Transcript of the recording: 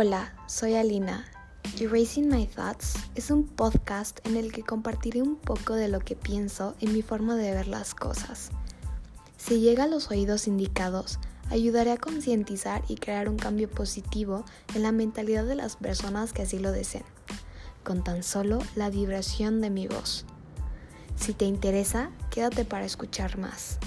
Hola, soy Alina Erasing My Thoughts es un podcast en el que compartiré un poco de lo que pienso y mi forma de ver las cosas. Si llega a los oídos indicados, ayudaré a concientizar y crear un cambio positivo en la mentalidad de las personas que así lo deseen, con tan solo la vibración de mi voz. Si te interesa, quédate para escuchar más.